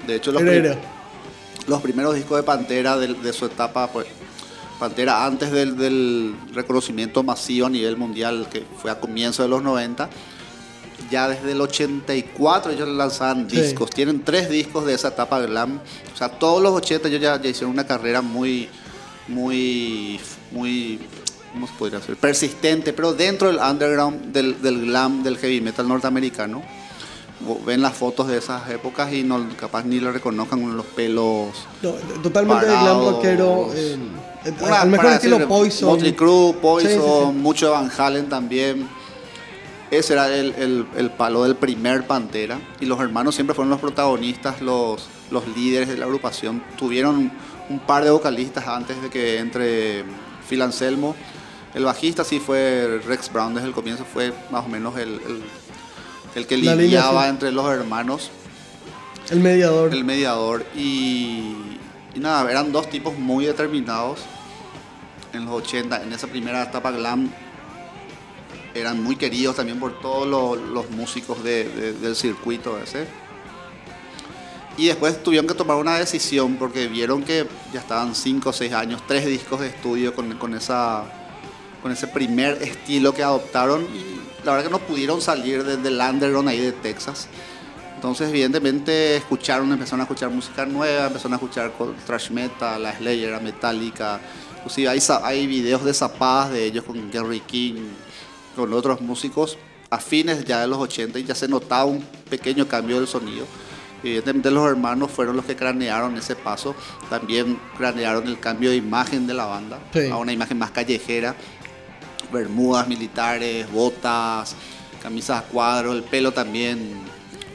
Speaker 2: De hecho, los, prim- primeros discos de Pantera de, de su etapa, pues, Pantera antes del, del reconocimiento masivo a nivel mundial, que fue a comienzos de los 90, ya desde el 84 ellos lanzaban
Speaker 1: Sí.
Speaker 2: discos. Tienen tres discos de esa etapa glam. O sea, todos los 80 ellos ya, ya hicieron una carrera muy, muy, muy, ¿cómo se podría decir? Persistente, pero dentro del underground del, del glam, del heavy metal norteamericano. Ven las fotos de esas épocas y no, capaz ni lo reconozcan con los pelos.
Speaker 1: No, totalmente de glam
Speaker 2: Parados.
Speaker 1: rockero. eh,
Speaker 2: Una-
Speaker 1: al mejor estilo
Speaker 2: decir,
Speaker 1: Poison.
Speaker 2: Motley Crue, Poison,
Speaker 1: Sí, sí, sí.
Speaker 2: mucho Van Halen también. Ese era el, el- el palo del primer Pantera. Y los hermanos siempre fueron los protagonistas, los, los líderes de la agrupación. Tuvieron un par de vocalistas antes de que entre Phil Anselmo. El bajista sí fue Rex Brown desde el comienzo, fue más o menos el, el- el que
Speaker 1: La
Speaker 2: lidiaba entre los hermanos
Speaker 1: El mediador.
Speaker 2: el mediador y, y nada, eran dos tipos muy determinados en los 80, en esa primera etapa glam eran muy queridos también por todos los, los músicos de- de- del circuito ese. Y después tuvieron que tomar una decisión porque vieron que ya estaban 5 o 6 años, tres discos de estudio con, con esa, con ese primer estilo que adoptaron y la verdad que no pudieron salir desde el underground ahí de Texas. Entonces, evidentemente, escucharon, empezaron a escuchar música nueva, empezaron a escuchar thrash metal, a Slayer, a Metallica. Inclusive hay, hay videos de zapadas de ellos con Gary King, con otros músicos a fines ya de los 80 y ya se notaba un pequeño cambio del sonido. Evidentemente los hermanos fueron los que cranearon ese paso, también cranearon el cambio de imagen de la banda
Speaker 1: Sí.
Speaker 2: a una imagen más callejera, bermudas militares, botas, camisas a cuadro, el pelo también.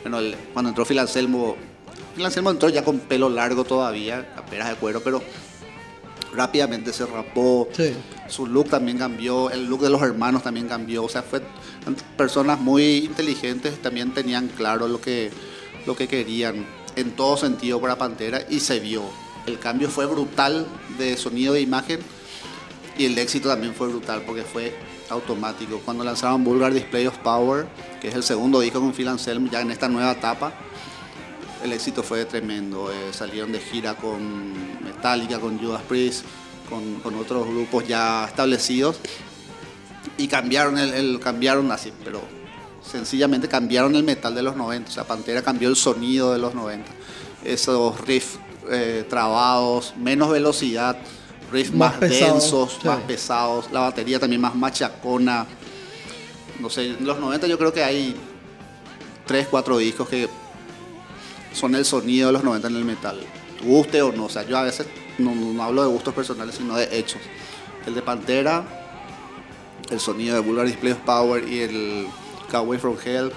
Speaker 2: Bueno, el- cuando entró Phil Anselmo, Phil Anselmo entró ya con pelo largo todavía, apenas de cuero, pero rápidamente se rapó.
Speaker 1: Sí.
Speaker 2: Su look también cambió, el look de los hermanos también cambió. O sea, fue personas muy inteligentes, también tenían claro lo que, lo que querían en todo sentido para Pantera y se vio. El cambio fue brutal de sonido e imagen y el éxito también fue brutal porque fue automático. Cuando lanzaron Vulgar Display of Power, que es el segundo disco con Phil Anselmo ya en esta nueva etapa, el éxito fue tremendo. Eh, salieron de gira con Metallica, con Judas Priest, con, con otros grupos ya establecidos y cambiaron el- cambiaron así, pero sencillamente cambiaron el metal de los 90. O sea, Pantera cambió el sonido de los 90. Esos riffs eh, trabados, menos velocidad, riffs
Speaker 1: Más
Speaker 2: densos, más pesados, la batería también más machacona. No sé, en los 90 yo creo que hay 3, 4 discos que son el sonido de los 90 en el metal. Guste o no, o sea, yo a veces no, no hablo de gustos personales, sino de hechos. El de Pantera, el sonido de Vulgar Display of Power y el Cowboy from Hell,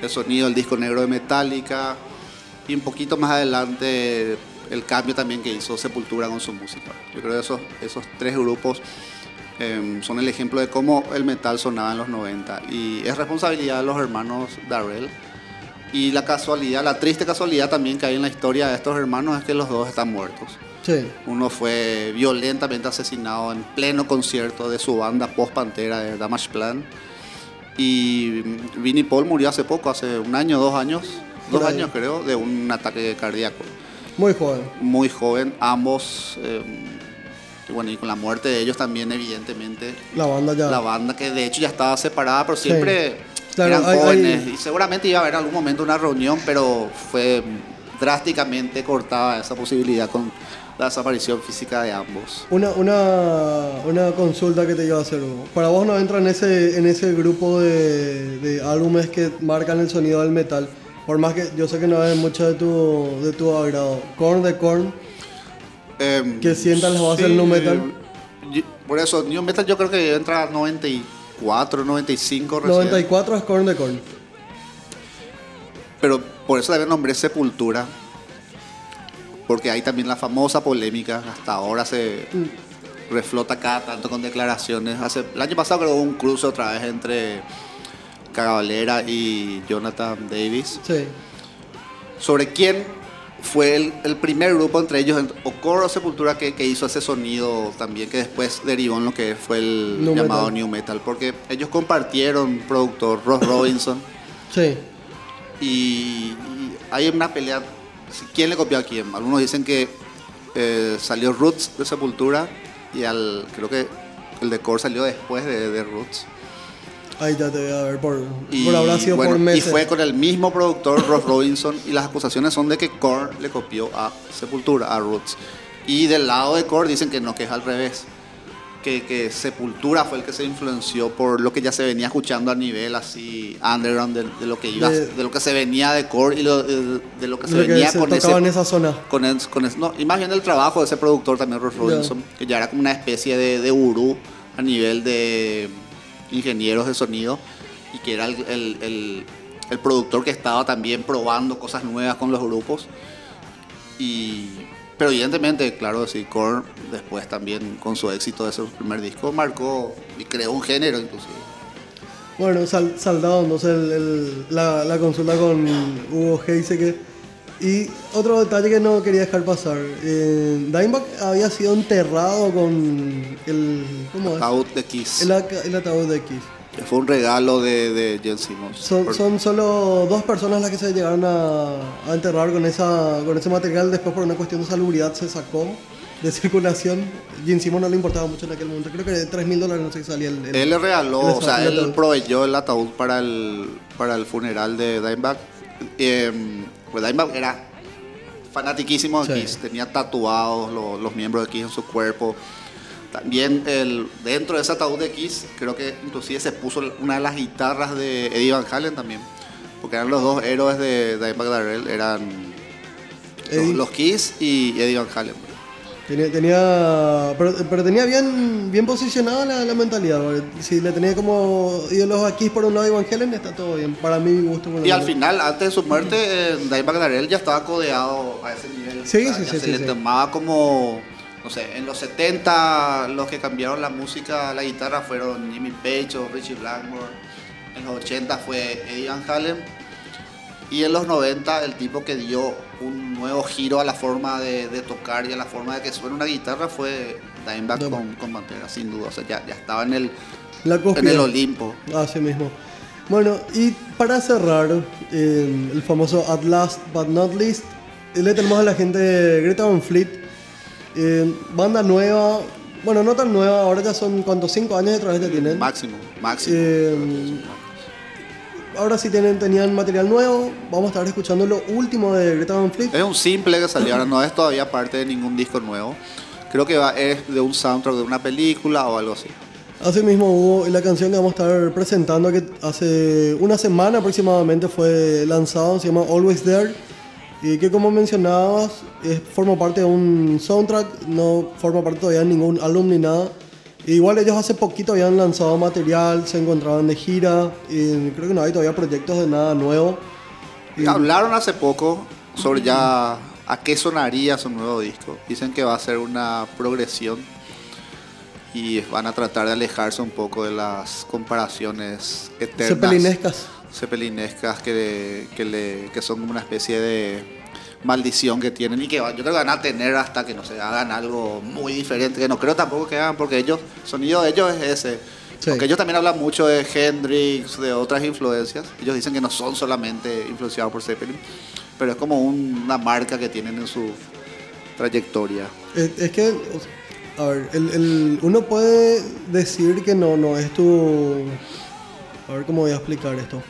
Speaker 2: el sonido del disco negro de Metallica y un poquito más adelante el cambio también que hizo Sepultura con su música. Yo creo que esos, esos tres grupos eh, son el ejemplo de cómo el metal sonaba en los 90 y es responsabilidad de los hermanos Darrell. Y la casualidad, la triste casualidad también que hay en la historia de estos hermanos es que los dos están muertos.
Speaker 1: Sí.
Speaker 2: Uno fue violentamente asesinado en pleno concierto de su banda post Pantera de Damage Plan. Y Vinnie Paul murió hace poco, hace un año, dos años,
Speaker 1: Por
Speaker 2: dos
Speaker 1: ahí.
Speaker 2: años creo, de un ataque cardíaco.
Speaker 1: Muy joven.
Speaker 2: Muy joven, ambos. eh, y bueno, y con la muerte de ellos también, evidentemente,
Speaker 1: La banda ya.
Speaker 2: la banda que de hecho ya estaba separada, pero siempre
Speaker 1: Claro,
Speaker 2: eran
Speaker 1: hay-
Speaker 2: jóvenes.
Speaker 1: hay-
Speaker 2: Y seguramente iba a haber en algún momento una reunión, pero fue drásticamente cortada esa posibilidad con la desaparición física de ambos.
Speaker 1: Una, una, una consulta que te iba a hacer, Hugo. Para vos no entra en ese, en ese grupo de, de álbumes que marcan el sonido del metal. Por más que yo sé que no es mucho de tu, de tu agrado. Korn de Korn.
Speaker 2: Em,
Speaker 1: Que sientan las bases del nu metal.
Speaker 2: yo- Por eso, New Metal yo creo que entra 94, 95 recién.
Speaker 1: 94 es Korn de Korn.
Speaker 2: Pero por eso también nombré Sepultura. Porque hay también la famosa polémica, hasta ahora se reflota cada tanto con declaraciones. Hace, el año pasado creo que hubo un cruce otra vez entre Cavalera y Jonathan Davis.
Speaker 1: Sí.
Speaker 2: Sobre quién fue el, el primer grupo entre ellos, o Coro o Sepultura, que, que hizo ese sonido también, que después derivó en lo que fue el llamado
Speaker 1: metal.
Speaker 2: New Metal. Porque ellos compartieron productor, Ross Robinson.
Speaker 1: Sí.
Speaker 2: Y, y hay una pelea. ¿Quién le copió a quién? Algunos dicen que eh, salió Roots de Sepultura y al creo que el de Core salió después de, de Roots.
Speaker 1: Ahí ya te voy a ver por,
Speaker 2: Y,
Speaker 1: por habrá sido
Speaker 2: bueno,
Speaker 1: por
Speaker 2: y
Speaker 1: meses.
Speaker 2: fue con el mismo productor, Ross Robinson, y las acusaciones son de que Core le copió a Sepultura, a Roots. Y del lado de Core dicen que no, que es al revés. Que, que Sepultura fue el que se influenció por lo que ya se venía escuchando a nivel así underground de, de lo que iba,
Speaker 1: De-
Speaker 2: de, lo que se venía de Core y lo- de, de lo que se
Speaker 1: Lo que
Speaker 2: venía
Speaker 1: se
Speaker 2: con
Speaker 1: en
Speaker 2: ese,
Speaker 1: esa zona.
Speaker 2: con el- con ese- no, y más bien el trabajo de ese productor también, Ross Robinson, que ya era como una especie de, de gurú a nivel de ingenieros de sonido y que era el, el- el- el productor que estaba también probando cosas nuevas con los grupos. Y, pero evidentemente, claro, sí, Korn después también con su éxito de ese primer disco marcó y creó un género inclusive.
Speaker 1: Bueno, sal- saldado el- el- la, la consulta con Hugo Heiseke. Y otro detalle que no quería dejar pasar. Eh, Dimebag había sido enterrado con el... ¿Cómo es?
Speaker 2: Ataúd de Kiss.
Speaker 1: El ataúd de Kiss.
Speaker 2: Que Fue un regalo de, de Jen Simmons.
Speaker 1: Son,
Speaker 2: Por-
Speaker 1: son solo dos personas las que se llegaron a, a enterrar con, esa, con ese material. Después por una cuestión de salubridad se sacó. de circulación. Y encima no le importaba mucho en aquel momento. Creo que de 3 mil dólares no sé si salía el. el-
Speaker 2: Él le regaló,
Speaker 1: el
Speaker 2: o sea, él proveyó el ataúd para el, para el funeral de Dimebag. Eh, pues Dimebag era fanatiquísimo de
Speaker 1: Sí.
Speaker 2: Kiss, tenía tatuados los, los miembros de Kiss en su cuerpo. También el, dentro de ese ataúd de Kiss, creo que inclusive se puso una de las guitarras de Eddie Van Halen también. Porque eran los dos héroes de Dimebag Darrell, eran los, Kiss y Eddie Van Halen.
Speaker 1: Tenía, tenía pero, pero tenía bien, bien posicionada la, la mentalidad. Si le tenía como ídolos aquí por un lado y Van Halen, está todo bien. Para mi gusto. por
Speaker 2: Y al final, antes de su muerte, eh, Dimebag Darrell ya estaba codeado a ese nivel.
Speaker 1: Sí,
Speaker 2: O sea,
Speaker 1: sí,
Speaker 2: ya
Speaker 1: sí,
Speaker 2: Se
Speaker 1: sí,
Speaker 2: le
Speaker 1: sí.
Speaker 2: tomaba como, no sé, en los 70 los que cambiaron la música, la guitarra fueron Jimmy Page o Richie Blackmore. En los 80 fue Eddie Van Halen. Y en los 90 el tipo que dio un nuevo giro a la forma de, de tocar y a la forma de que suene una guitarra fue Dimebag
Speaker 1: Dimebag.
Speaker 2: con, con Pantera, sin duda. O sea, ya, ya estaba en el,
Speaker 1: La
Speaker 2: en el Olimpo.
Speaker 1: Así mismo. Bueno, y para cerrar, eh, el famoso At Last But Not Least, le tenemos a la gente Greta Van Fleet, eh, banda nueva, bueno, no tan nueva, ahora ya son, ¿cuántos? ¿Cinco años de que tienen?
Speaker 2: Máximo, máximo.
Speaker 1: Eh, ahora sí tienen, tenían material nuevo, vamos a estar escuchando lo último de Greta Van Fleet.
Speaker 2: Es un simple que salió ahora, no es todavía parte de ningún disco nuevo. Creo que va, es de un soundtrack de una película o algo así.
Speaker 1: Así mismo hubo la canción que vamos a estar presentando que hace una semana aproximadamente fue lanzado, se llama Always There. Y que como mencionabas, es, forma parte de un soundtrack, no forma parte todavía de ningún álbum ni nada. Igual ellos hace poquito habían lanzado material, se encontraban de gira, y creo que no hay todavía proyectos de nada nuevo. Y-
Speaker 2: Hablaron hace poco sobre ya a qué sonaría su nuevo disco. Dicen que va a ser una progresión y van a tratar de alejarse un poco de las comparaciones eternas.
Speaker 1: Cepelinescas.
Speaker 2: Cepelinescas que, que, le- que son como una especie de maldición que tienen y que yo creo que van a tener hasta que no se hagan algo muy diferente, que no creo tampoco que hagan porque ellos, el sonido de ellos es ese.
Speaker 1: Sí.
Speaker 2: Aunque ellos también hablan mucho de Hendrix, de otras influencias, ellos dicen que no son solamente influenciados por Zeppelin, pero es como un- una marca que tienen en su trayectoria.
Speaker 1: Es, es que, a ver, el, el- uno puede decir que no, no es tu... A ver cómo voy a explicar esto.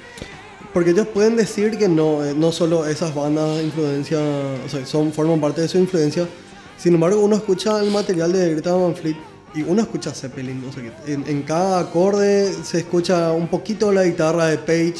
Speaker 1: Porque ellos pueden decir que no, eh, no solo esas bandas influencia, o sea, son, forman parte de su influencia. Sin embargo, uno escucha el material de Greta Van Fleet y uno escucha Zeppelin. O sea, que en, en cada acorde se escucha un poquito la guitarra de Page,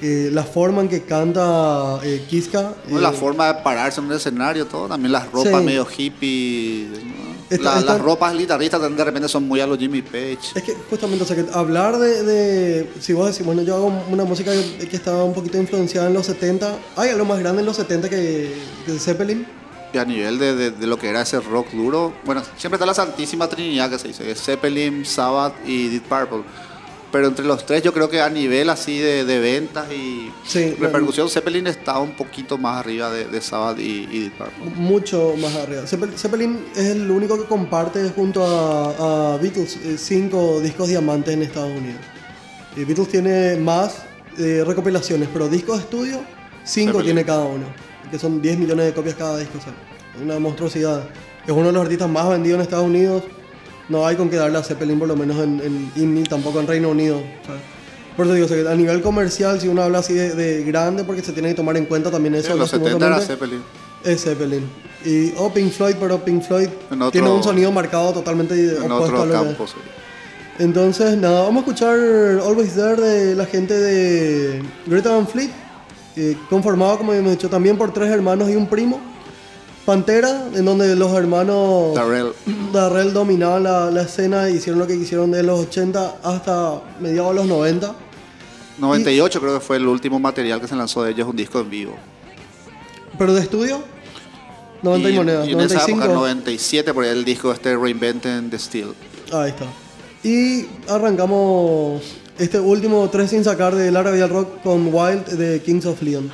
Speaker 1: eh, la forma en que canta eh, Kiska.
Speaker 2: ¿no?
Speaker 1: eh,
Speaker 2: La forma de pararse en un escenario, todo, también las ropas
Speaker 1: Sí.
Speaker 2: medio hippie, ¿no?
Speaker 1: Esta-
Speaker 2: La-
Speaker 1: esta-
Speaker 2: las ropas guitarristas de repente son muy a los Jimmy Page.
Speaker 1: Es que justamente, o sea, que hablar de, de- si vos decís, bueno, yo hago una música que, estaba un poquito influenciada en los 70, hay algo más grande en los 70 que, que Zeppelin.
Speaker 2: Y a nivel de, de- de lo que era ese rock duro, bueno, siempre está la Santísima Trinidad que se dice, Zeppelin, Sabbath y Deep Purple. Pero entre los tres yo creo que a nivel así de, de ventas y
Speaker 1: Sí,
Speaker 2: repercusión, Zeppelin está un poquito más arriba de, de Sabbath y, y Purple.
Speaker 1: Mucho más arriba. Zeppel- Zeppelin es el único que comparte junto a, a Beatles eh, cinco discos diamantes en Estados Unidos. Y Beatles tiene más eh, recopilaciones, pero discos de estudio, cinco
Speaker 2: Zeppelin.
Speaker 1: tiene cada uno. Que son 10 millones de copias cada disco. O sea, una monstruosidad. Es uno de los artistas más vendidos en Estados Unidos. No hay con qué darle a Zeppelin, por lo menos en, en tampoco en Reino Unido. ¿sabes? Por eso digo, o sea, que a nivel comercial, si uno habla así de, de grande, porque se tiene que tomar en cuenta también eso.
Speaker 2: en los 70 era Zeppelin.
Speaker 1: es Zeppelin. Y, o Pink Floyd, pero Pink Floyd
Speaker 2: otro-
Speaker 1: tiene un sonido marcado totalmente
Speaker 2: En
Speaker 1: opuesto a lo que-
Speaker 2: campo. sí.
Speaker 1: Entonces, nada, vamos a escuchar Always There de la gente de Greta Van Fleet, eh, conformado, como hemos dicho, también por tres hermanos y un primo. Pantera, en donde los hermanos
Speaker 2: Darrell.
Speaker 1: Darrell dominaban la, la escena y hicieron lo que quisieron de los 80 hasta mediados de los 90.
Speaker 2: 98 creo que fue el último material que se lanzó de ellos, un disco en vivo.
Speaker 1: Pero de estudio, 90 y,
Speaker 2: en-
Speaker 1: monedas,
Speaker 2: y en esa
Speaker 1: 95.
Speaker 2: época, 97, por ahí el disco este Reinventing the Steel.
Speaker 1: Ahí está. Y arrancamos este último tres sin sacar de Lara Rock con Wild de Kings of Leon.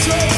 Speaker 2: so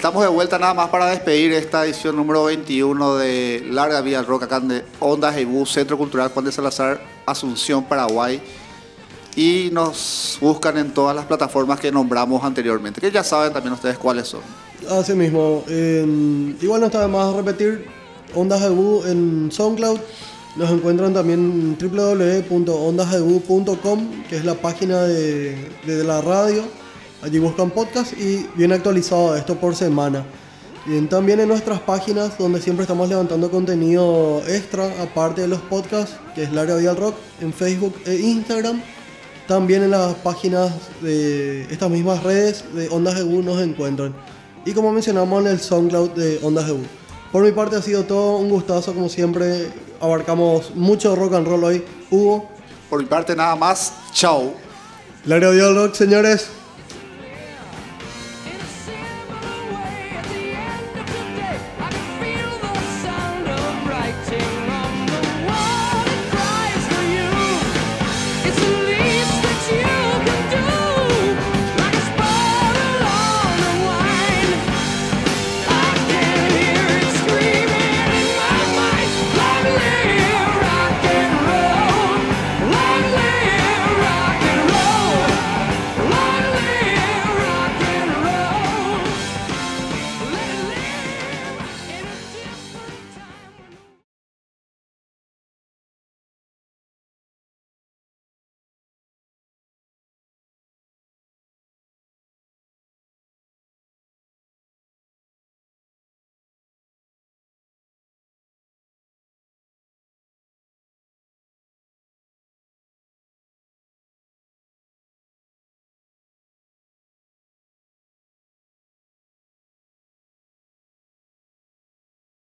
Speaker 2: estamos de vuelta nada más para despedir esta edición número 21 de Larga Vía al Rock acá de Ondas Ebú, Centro Cultural Juan de Salazar, Asunción, Paraguay. Y nos buscan en todas las plataformas que nombramos anteriormente, que ya saben también ustedes cuáles son.
Speaker 1: Así mismo. igual no está de más repetir. Ondas Ebu en SoundCloud. Nos encuentran también en www.ondasebu.com, que es la página de la radio. Allí buscan podcast y viene actualizado esto por semana. Bien, también en nuestras páginas donde siempre estamos levantando contenido extra, aparte de los podcasts, que es Larga Vía al Rock, en Facebook e Instagram. También en las páginas de estas mismas redes de Ondas EU nos encuentran. Y como mencionamos en el SoundCloud de Ondas EU. Por mi parte ha sido todo un gustazo, como siempre. Abarcamos mucho rock and roll hoy. Hugo,
Speaker 2: Por mi parte nada más, chao.
Speaker 1: Larga Vía al Rock, señores.